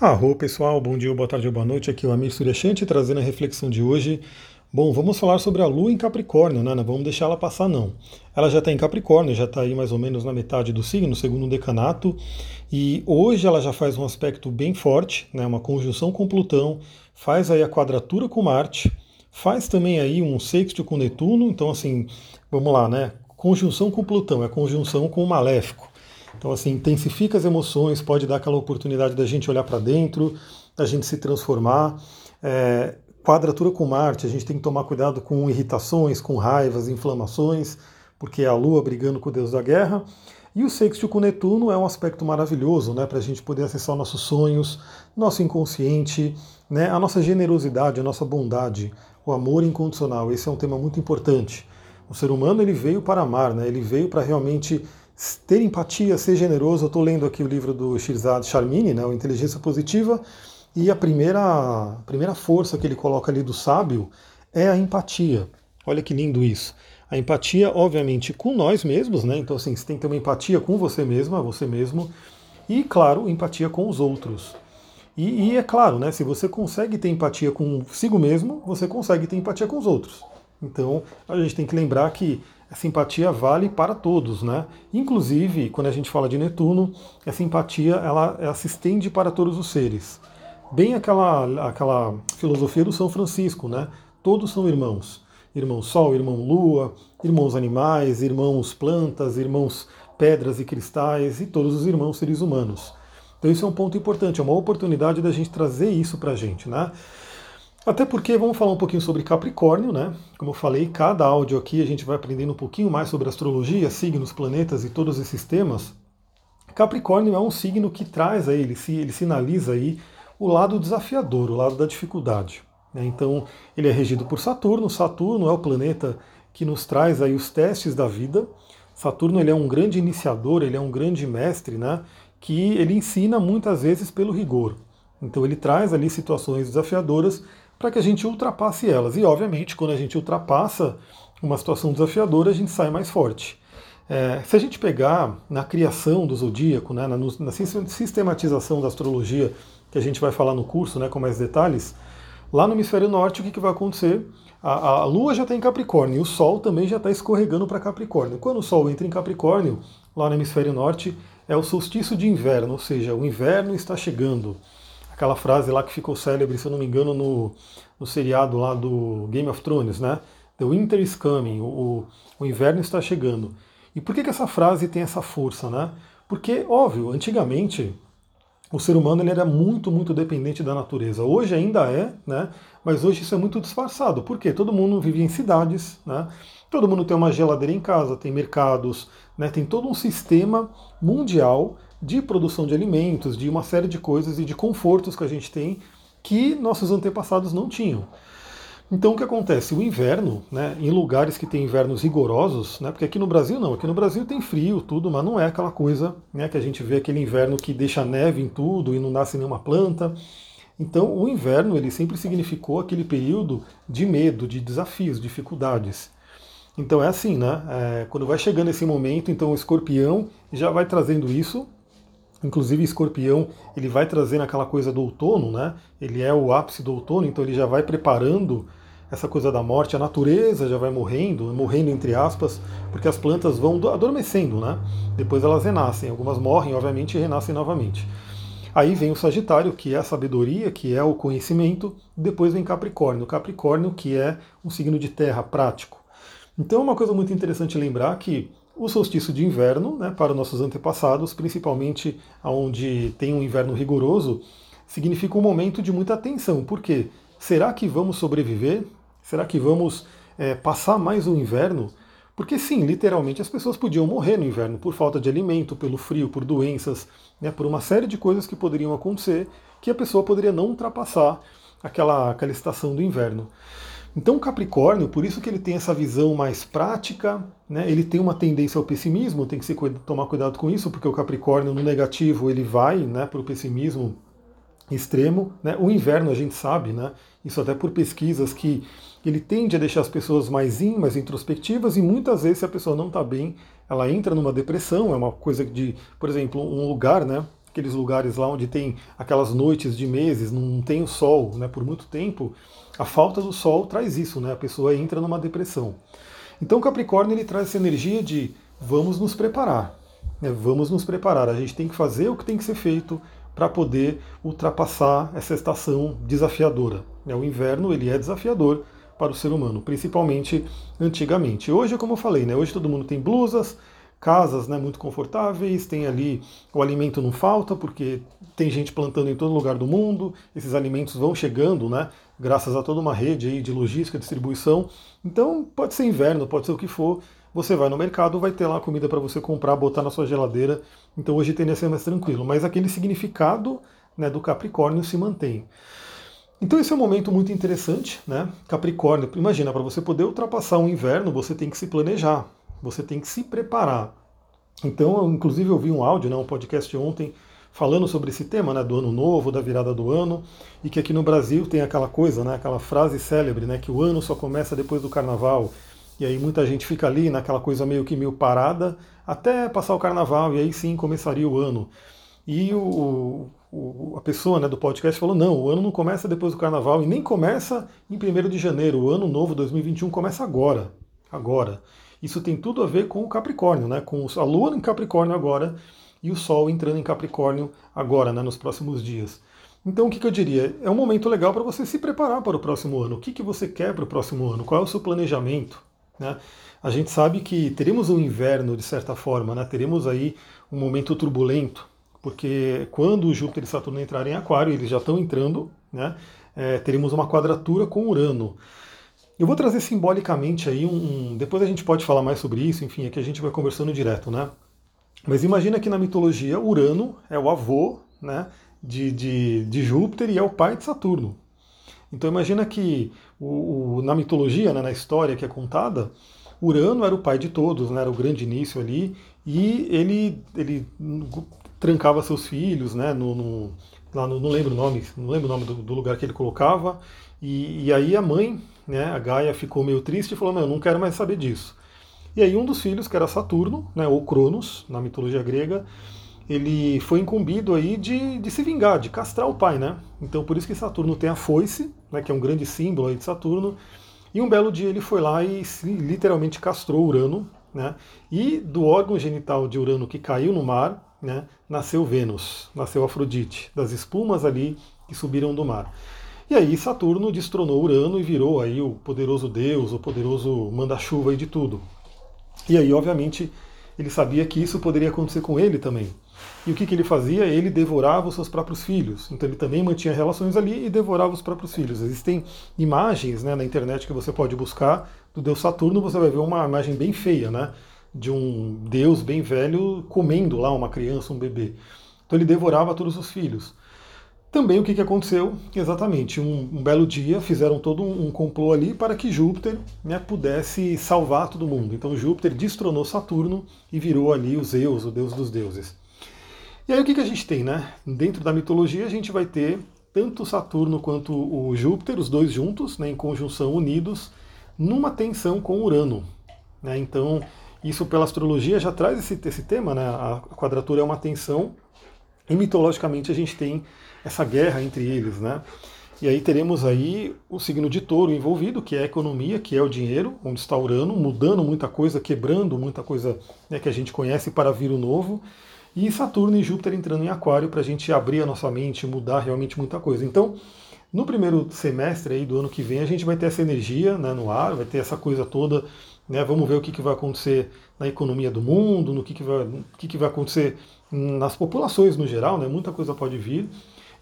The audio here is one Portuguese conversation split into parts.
Arro pessoal, bom dia, boa tarde boa noite. Aqui é o Amir Suryashanti trazendo a reflexão de hoje. Bom, vamos falar sobre a Lua em Capricórnio, né? Não vamos deixar ela passar, não. Ela já está em Capricórnio, já está aí mais ou menos na metade do signo, segundo decanato, e hoje ela já faz um aspecto bem forte, né? Uma conjunção com Plutão, faz aí a quadratura com Marte, faz também aí um sexto com Netuno, então assim, vamos lá, né? Conjunção com Plutão, é conjunção com o Maléfico. Então, assim, intensifica as emoções, pode dar aquela oportunidade da gente olhar para dentro, da gente se transformar. É, quadratura com Marte, a gente tem que tomar cuidado com irritações, com raivas, inflamações, porque é a Lua brigando com o Deus da Guerra. E o sexto com Netuno é um aspecto maravilhoso, né, para a gente poder acessar nossos sonhos, nosso inconsciente, né, a nossa generosidade, a nossa bondade, o amor incondicional. Esse é um tema muito importante. O ser humano ele veio para amar, né, ele veio para realmente ter empatia, ser generoso. Eu estou lendo aqui o livro do Shirzad Sharmini, né, o Inteligência Positiva, e a primeira, a primeira força que ele coloca ali do sábio é a empatia. Olha que lindo isso. A empatia, obviamente, com nós mesmos, né? Então, assim, você tem que ter uma empatia com você mesma, você mesmo, e, claro, empatia com os outros. E, e é claro, né? Se você consegue ter empatia consigo mesmo, você consegue ter empatia com os outros. Então, a gente tem que lembrar que a simpatia vale para todos, né? Inclusive, quando a gente fala de Netuno, a simpatia ela, ela se estende para todos os seres. Bem aquela, aquela filosofia do São Francisco, né? Todos são irmãos. Irmão Sol, irmão Lua, irmãos animais, irmãos plantas, irmãos pedras e cristais e todos os irmãos seres humanos. Então isso é um ponto importante, é uma oportunidade da gente trazer isso para a gente, né? Até porque vamos falar um pouquinho sobre Capricórnio, né? Como eu falei, cada áudio aqui a gente vai aprendendo um pouquinho mais sobre astrologia, signos, planetas e todos esses temas. Capricórnio é um signo que traz aí, ele, ele sinaliza aí o lado desafiador, o lado da dificuldade. Né? Então, ele é regido por Saturno. Saturno é o planeta que nos traz aí os testes da vida. Saturno ele é um grande iniciador, ele é um grande mestre, né? Que ele ensina muitas vezes pelo rigor. Então ele traz ali situações desafiadoras para que a gente ultrapasse elas. E, obviamente, quando a gente ultrapassa uma situação desafiadora, a gente sai mais forte. É, se a gente pegar na criação do zodíaco, né, na, na, sistematização da astrologia, que a gente vai falar no curso né, com mais detalhes, lá no hemisfério norte, o que, que vai acontecer? A, a Lua já está em Capricórnio e o Sol também já está escorregando para Capricórnio. Quando o Sol entra em Capricórnio, lá no hemisfério norte, é o solstício de inverno, ou seja, o inverno está chegando aquela frase lá que ficou célebre, se eu não me engano, no, no seriado lá do Game of Thrones, né? The winter is coming, o, o inverno está chegando. E por que, que essa frase tem essa força, né? Porque, óbvio, antigamente o ser humano ele era muito, muito dependente da natureza. Hoje ainda é, né? Mas hoje isso é muito disfarçado. Por quê? Todo mundo vive em cidades, né? Todo mundo tem uma geladeira em casa, tem mercados, né? Tem todo um sistema mundial de produção de alimentos, de uma série de coisas e de confortos que a gente tem que nossos antepassados não tinham. Então o que acontece? O inverno, né, em lugares que tem invernos rigorosos, né, porque aqui no Brasil não, aqui no Brasil tem frio, tudo, mas não é aquela coisa né, que a gente vê aquele inverno que deixa neve em tudo e não nasce nenhuma planta. Então o inverno ele sempre significou aquele período de medo, de desafios, dificuldades. Então é assim, né? É, quando vai chegando esse momento, então o escorpião já vai trazendo isso Inclusive, escorpião, ele vai trazendo aquela coisa do outono, né? Ele é o ápice do outono, então ele já vai preparando essa coisa da morte, a natureza já vai morrendo, morrendo entre aspas, porque as plantas vão adormecendo, né? Depois elas renascem, algumas morrem, obviamente, e renascem novamente. Aí vem o Sagitário, que é a sabedoria, que é o conhecimento, depois vem Capricórnio, Capricórnio, que é um signo de terra prático. Então, é uma coisa muito interessante lembrar que o solstício de inverno, né, para nossos antepassados, principalmente onde tem um inverno rigoroso, significa um momento de muita tensão. Por quê? Será que vamos sobreviver? Será que vamos é, passar mais o inverno? Porque sim, literalmente as pessoas podiam morrer no inverno por falta de alimento, pelo frio, por doenças, né, por uma série de coisas que poderiam acontecer que a pessoa poderia não ultrapassar aquela, aquela estação do inverno. Então o Capricórnio, por isso que ele tem essa visão mais prática, né? ele tem uma tendência ao pessimismo, tem que se, tomar cuidado com isso, porque o Capricórnio no negativo ele vai né, para o pessimismo extremo. Né? O inverno a gente sabe, né? isso até por pesquisas, que ele tende a deixar as pessoas mais in, mais introspectivas, e muitas vezes se a pessoa não está bem, ela entra numa depressão, é uma coisa de, por exemplo, um lugar, né? Aqueles lugares lá onde tem aquelas noites de meses, não tem o sol né, por muito tempo, a falta do sol traz isso, né? A pessoa entra numa depressão. Então Capricórnio ele traz essa energia de vamos nos preparar. Né, vamos nos preparar. A gente tem que fazer o que tem que ser feito para poder ultrapassar essa estação desafiadora. Né, o inverno ele é desafiador para o ser humano, principalmente antigamente. Hoje, como eu falei, né, hoje todo mundo tem blusas, casas né, muito confortáveis, tem ali o alimento não falta, porque tem gente plantando em todo lugar do mundo, esses alimentos vão chegando, né, graças a toda uma rede aí de logística, distribuição. Então, pode ser inverno, pode ser o que for, você vai no mercado, vai ter lá comida para você comprar, botar na sua geladeira. Então hoje tende a ser mais tranquilo. Mas aquele significado né, do Capricórnio se mantém. Então esse é um momento muito interessante, né? Capricórnio, imagina, para você poder ultrapassar um inverno, você tem que se planejar, você tem que se preparar. Então, eu, inclusive, eu vi um áudio, né, um podcast ontem, falando sobre esse tema, né, do ano novo, da virada do ano, e que aqui no Brasil tem aquela coisa, né, aquela frase célebre, né, que o ano só começa depois do carnaval, e aí muita gente fica ali naquela coisa meio que meio parada, até passar o carnaval, e aí sim começaria o ano. E o, o, a pessoa né, do podcast falou: não, o ano não começa depois do carnaval e nem começa em 1 de janeiro. O ano novo 2021 começa agora. Agora. Isso tem tudo a ver com o Capricórnio, né? Com a Lua em Capricórnio agora e o Sol entrando em Capricórnio agora, né, nos próximos dias. Então, o que, que eu diria? É um momento legal para você se preparar para o próximo ano. O que, que você quer para o próximo ano? Qual é o seu planejamento? Né? A gente sabe que teremos um inverno, de certa forma, né? teremos aí um momento turbulento, porque quando Júpiter e Saturno entrarem em Aquário, eles já estão entrando, né? É, teremos uma quadratura com Urano. Eu vou trazer simbolicamente aí um, um, Depois a gente pode falar mais sobre isso, enfim, aqui a gente vai conversando direto, né? Mas imagina que na mitologia Urano é o avô né, de, de, de Júpiter e é o pai de Saturno. Então imagina que o, o, na mitologia, né, na história que é contada, Urano era o pai de todos, né, era o grande início ali, e ele, ele trancava seus filhos, né, no, no lá no, não lembro o nome, não lembro o nome do, do lugar que ele colocava, e, e, aí a mãe, né, a Gaia, ficou meio triste e falou, não, eu não quero mais saber disso. E aí um dos filhos, que era Saturno, né, ou Cronos, na mitologia grega, ele foi incumbido aí de, de se vingar, de castrar o pai, né? Então por isso que Saturno tem a foice, né, que é um grande símbolo aí de Saturno, e um belo dia ele foi lá e literalmente castrou Urano, né? E do órgão genital de Urano que caiu no mar, né, nasceu Vênus, nasceu Afrodite, das espumas ali que subiram do mar. E aí Saturno destronou Urano e virou aí o poderoso deus, o poderoso manda-chuva de tudo. E aí, obviamente, ele sabia que isso poderia acontecer com ele também. E o que, que ele fazia? Ele devorava os seus próprios filhos. Então ele também mantinha relações ali e devorava os próprios filhos. Existem imagens né, na internet que você pode buscar do deus Saturno, você vai ver uma imagem bem feia, né? De um deus bem velho comendo lá uma criança, um bebê. Então ele devorava todos os filhos. Também o que, que aconteceu? Exatamente, um, um belo dia fizeram todo um, um, complô ali para que Júpiter né, pudesse salvar todo mundo. Então Júpiter destronou Saturno e virou ali o Zeus, o deus dos deuses. E aí o que, que a gente tem, né? Dentro da mitologia a gente vai ter tanto Saturno quanto o Júpiter, os dois juntos, né, em conjunção unidos, numa tensão com Urano. Né? Então, isso pela astrologia já traz esse, esse tema, né? A quadratura é uma tensão, e mitologicamente a gente tem essa guerra entre eles, né? E aí teremos aí o signo de touro envolvido, que é a economia, que é o dinheiro, onde está Urano, mudando muita coisa, quebrando muita coisa né, que a gente conhece para vir o novo e Saturno e Júpiter entrando em Aquário para a gente abrir a nossa mente, mudar realmente muita coisa. Então, no primeiro semestre aí do ano que vem, a gente vai ter essa energia né, no ar, vai ter essa coisa toda. Né, vamos ver o que, que vai acontecer na economia do mundo, no que, que, vai, que, que vai acontecer nas populações no geral, né, muita coisa pode vir.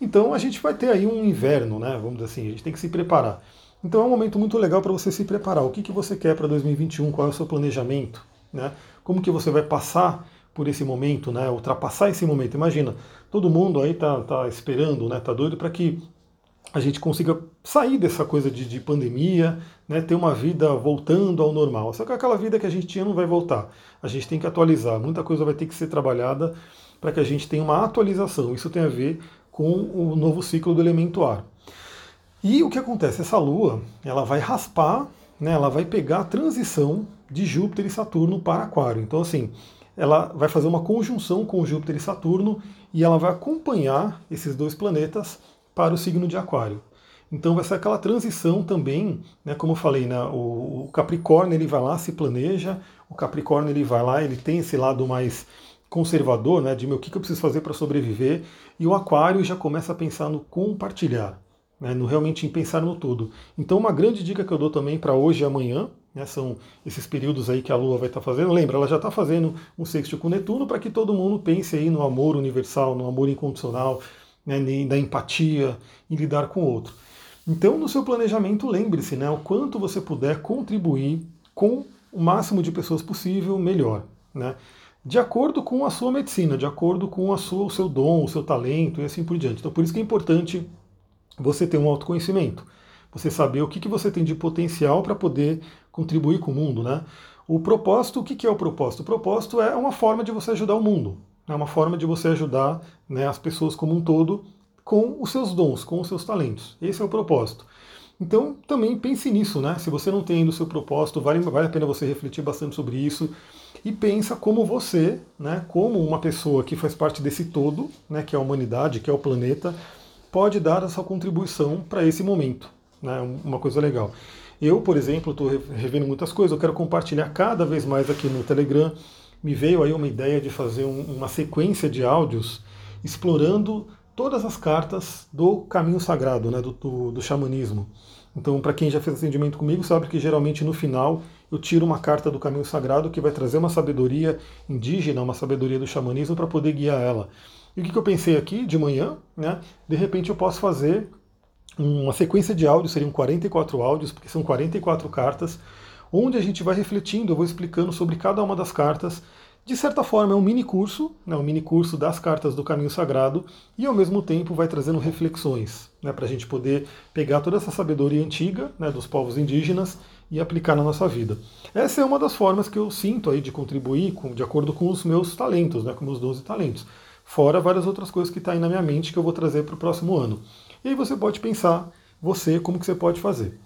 Então a gente vai ter aí um inverno, né, vamos dizer assim, a gente tem que se preparar. Então é um momento muito legal para você se preparar. O que, que você quer para 2021? Qual é o seu planejamento? Né? Como que você vai passar por esse momento, né? Ultrapassar esse momento. Imagina, todo mundo aí tá, tá esperando, né? Tá doido para que a gente consiga sair dessa coisa de, de, pandemia, né? Ter uma vida voltando ao normal. Só que aquela vida que a gente tinha não vai voltar. A gente tem que atualizar. Muita coisa vai ter que ser trabalhada para que a gente tenha uma atualização. Isso tem a ver com o novo ciclo do elemento ar. E o que acontece? Essa Lua, ela vai raspar, né? Ela vai pegar a transição de Júpiter e Saturno para Aquário. Então, assim, ela vai fazer uma conjunção com Júpiter e Saturno e ela vai acompanhar esses dois planetas para o signo de Aquário. Então vai ser aquela transição também, né, como eu falei, né, o, Capricórnio ele vai lá, se planeja, o Capricórnio ele vai lá, ele tem esse lado mais conservador, né, de meu, o que eu preciso fazer para sobreviver, e o Aquário já começa a pensar no compartilhar, né, no realmente em pensar no todo. Então uma grande dica que eu dou também para hoje e amanhã, né, são esses períodos aí que a Lua vai estar tá fazendo. Lembra, ela já está fazendo um sexto com Netuno para que todo mundo pense aí no amor universal, no amor incondicional, né, da empatia, em lidar com o outro. Então, no seu planejamento, lembre-se, né, o quanto você puder contribuir com o máximo de pessoas possível, melhor. Né? De acordo com a sua medicina, de acordo com a sua, o seu dom, o seu talento e assim por diante. Então, por isso que é importante você ter um autoconhecimento. Você saber o que, que você tem de potencial para poder contribuir com o mundo. Né? O propósito, o que, que é o propósito? O propósito é uma forma de você ajudar o mundo. É uma forma de você ajudar né, as pessoas como um todo com os seus dons, com os seus talentos. Esse é o propósito. Então também pense nisso, né? Se você não tem ainda o seu propósito, vale, vale a pena você refletir bastante sobre isso e pensa como você, né, como uma pessoa que faz parte desse todo, né, que é a humanidade, que é o planeta, pode dar a sua contribuição para esse momento. Né, uma coisa legal. Eu, por exemplo, estou revendo muitas coisas, eu quero compartilhar cada vez mais aqui no Telegram. Me veio aí uma ideia de fazer um, uma sequência de áudios explorando todas as cartas do caminho sagrado, né, do, do, do xamanismo. Então, para quem já fez atendimento comigo, sabe que geralmente no final eu tiro uma carta do caminho sagrado que vai trazer uma sabedoria indígena, uma sabedoria do xamanismo para poder guiar ela. E o que, que eu pensei aqui de manhã? Né? De repente eu posso fazer uma sequência de áudios, seriam 44 áudios, porque são 44 cartas, onde a gente vai refletindo, eu vou explicando sobre cada uma das cartas. De certa forma, é um mini curso, né, um mini curso das cartas do Caminho Sagrado, e ao mesmo tempo vai trazendo reflexões, né, para a gente poder pegar toda essa sabedoria antiga né, dos povos indígenas e aplicar na nossa vida. Essa é uma das formas que eu sinto aí de contribuir com, de acordo com os meus talentos, né, com meus 12 talentos. Fora várias outras coisas que estão tá aí na minha mente que eu vou trazer para o próximo ano. E aí você pode pensar, você, como que você pode fazer.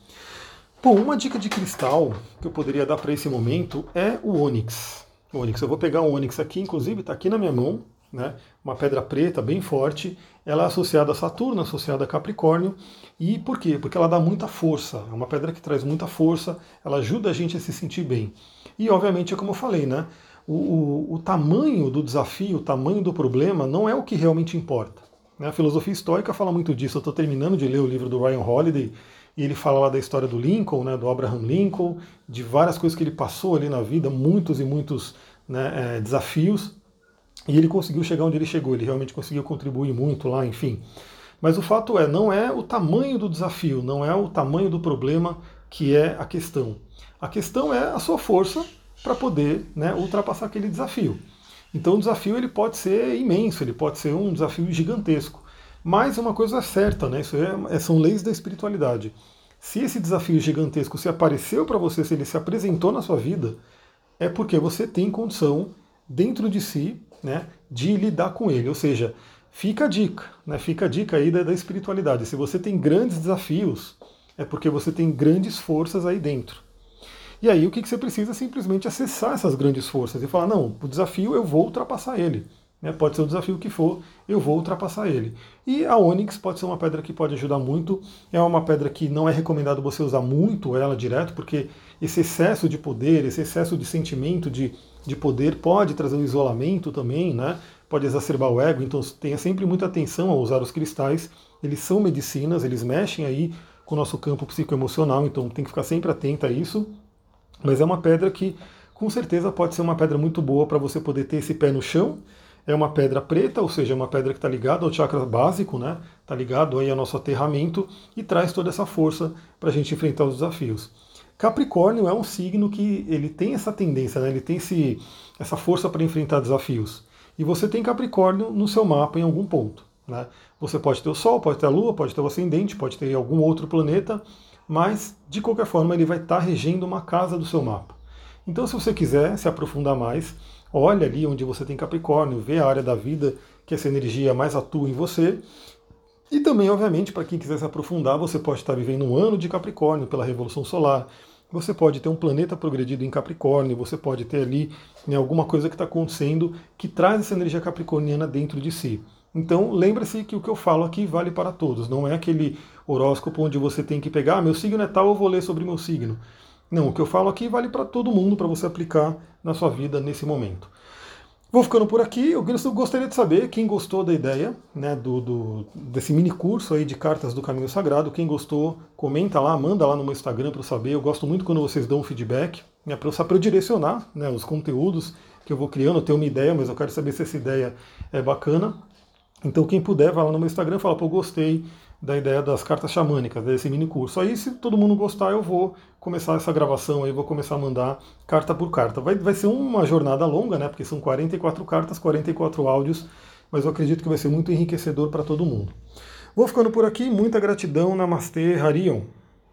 Bom, uma dica de cristal que eu poderia dar para esse momento é o ônix. O ônix, eu vou pegar um ônix aqui, inclusive está aqui na minha mão, né? Uma pedra preta bem forte. Ela é associada a Saturno, associada a Capricórnio. E por quê? Porque ela dá muita força. É uma pedra que traz muita força. Ela ajuda a gente a se sentir bem. E obviamente é como eu falei, né? O, o, o tamanho do desafio, o tamanho do problema não é o que realmente importa. Né? A filosofia estoica fala muito disso. Eu estou terminando de ler o livro do Ryan Holiday e ele fala lá da história do Lincoln, né, do Abraham Lincoln, de várias coisas que ele passou ali na vida, muitos e muitos né, é, desafios, e ele conseguiu chegar onde ele chegou. Ele realmente conseguiu contribuir muito lá, enfim. Mas o fato é, não é o tamanho do desafio, não é o tamanho do problema que é a questão. A questão é a sua força para poder né, ultrapassar aquele desafio. Então o desafio ele pode ser imenso, ele pode ser um desafio gigantesco. Mas uma coisa é certa, né? Isso é, é são leis da espiritualidade. Se esse desafio gigantesco se apareceu para você, se ele se apresentou na sua vida, é porque você tem condição dentro de si, né, de lidar com ele. Ou seja, fica a dica, né? Fica a dica aí da, da espiritualidade. Se você tem grandes desafios, é porque você tem grandes forças aí dentro. E aí o que você precisa é simplesmente acessar essas grandes forças e falar, não, o desafio eu vou ultrapassar ele. Né? Pode ser o desafio que for, eu vou ultrapassar ele. E a Onyx pode ser uma pedra que pode ajudar muito. É uma pedra que não é recomendado você usar muito ela direto, porque esse excesso de poder, esse excesso de sentimento de, de poder pode trazer um isolamento também, né? pode exacerbar o ego. Então tenha sempre muita atenção ao usar os cristais. Eles são medicinas, eles mexem aí com o nosso campo psicoemocional, então tem que ficar sempre atento a isso. Mas é uma pedra que com certeza pode ser uma pedra muito boa para você poder ter esse pé no chão. É uma pedra preta, ou seja, é uma pedra que está ligada ao chakra básico, né? Está ligado aí ao nosso aterramento e traz toda essa força para a gente enfrentar os desafios. Capricórnio é um signo que ele tem essa tendência, né? ele tem esse, essa força para enfrentar desafios. E você tem Capricórnio no seu mapa em algum ponto. Né? Você pode ter o Sol, pode ter a Lua, pode ter o Ascendente, pode ter algum outro planeta, mas de qualquer forma ele vai estar regendo uma casa do seu mapa. Então, se você quiser se aprofundar mais, olha ali onde você tem Capricórnio, vê a área da vida que essa energia mais atua em você. E também, obviamente, para quem quiser se aprofundar, você pode estar vivendo um ano de Capricórnio pela Revolução Solar, você pode ter um planeta progredido em Capricórnio, você pode ter ali né, alguma coisa que está acontecendo que traz essa energia capricorniana dentro de si. Então, lembre-se que o que eu falo aqui vale para todos, não é aquele horóscopo onde você tem que pegar, ah, meu signo é tal, eu vou ler sobre meu signo. Não, o que eu falo aqui vale para todo mundo, para você aplicar na sua vida nesse momento. Vou ficando por aqui. Eu gostaria de saber quem gostou da ideia, né, do, do, desse mini curso aí de cartas do Caminho Sagrado. Quem gostou, comenta lá, manda lá no meu Instagram para eu saber. Eu gosto muito quando vocês dão feedback, né, para eu, eu direcionar né, os conteúdos que eu vou criando. Eu tenho uma ideia, mas eu quero saber se essa ideia é bacana. Então quem puder, vai lá no meu Instagram fala, pô, gostei da ideia das cartas xamânicas, desse mini curso. Aí, se todo mundo gostar, eu vou começar essa gravação aí, vou começar a mandar carta por carta. Vai, vai ser uma jornada longa, né? Porque são 44 cartas, 44 áudios, mas eu acredito que vai ser muito enriquecedor para todo mundo. Vou ficando por aqui, muita gratidão, Namastê, Harion.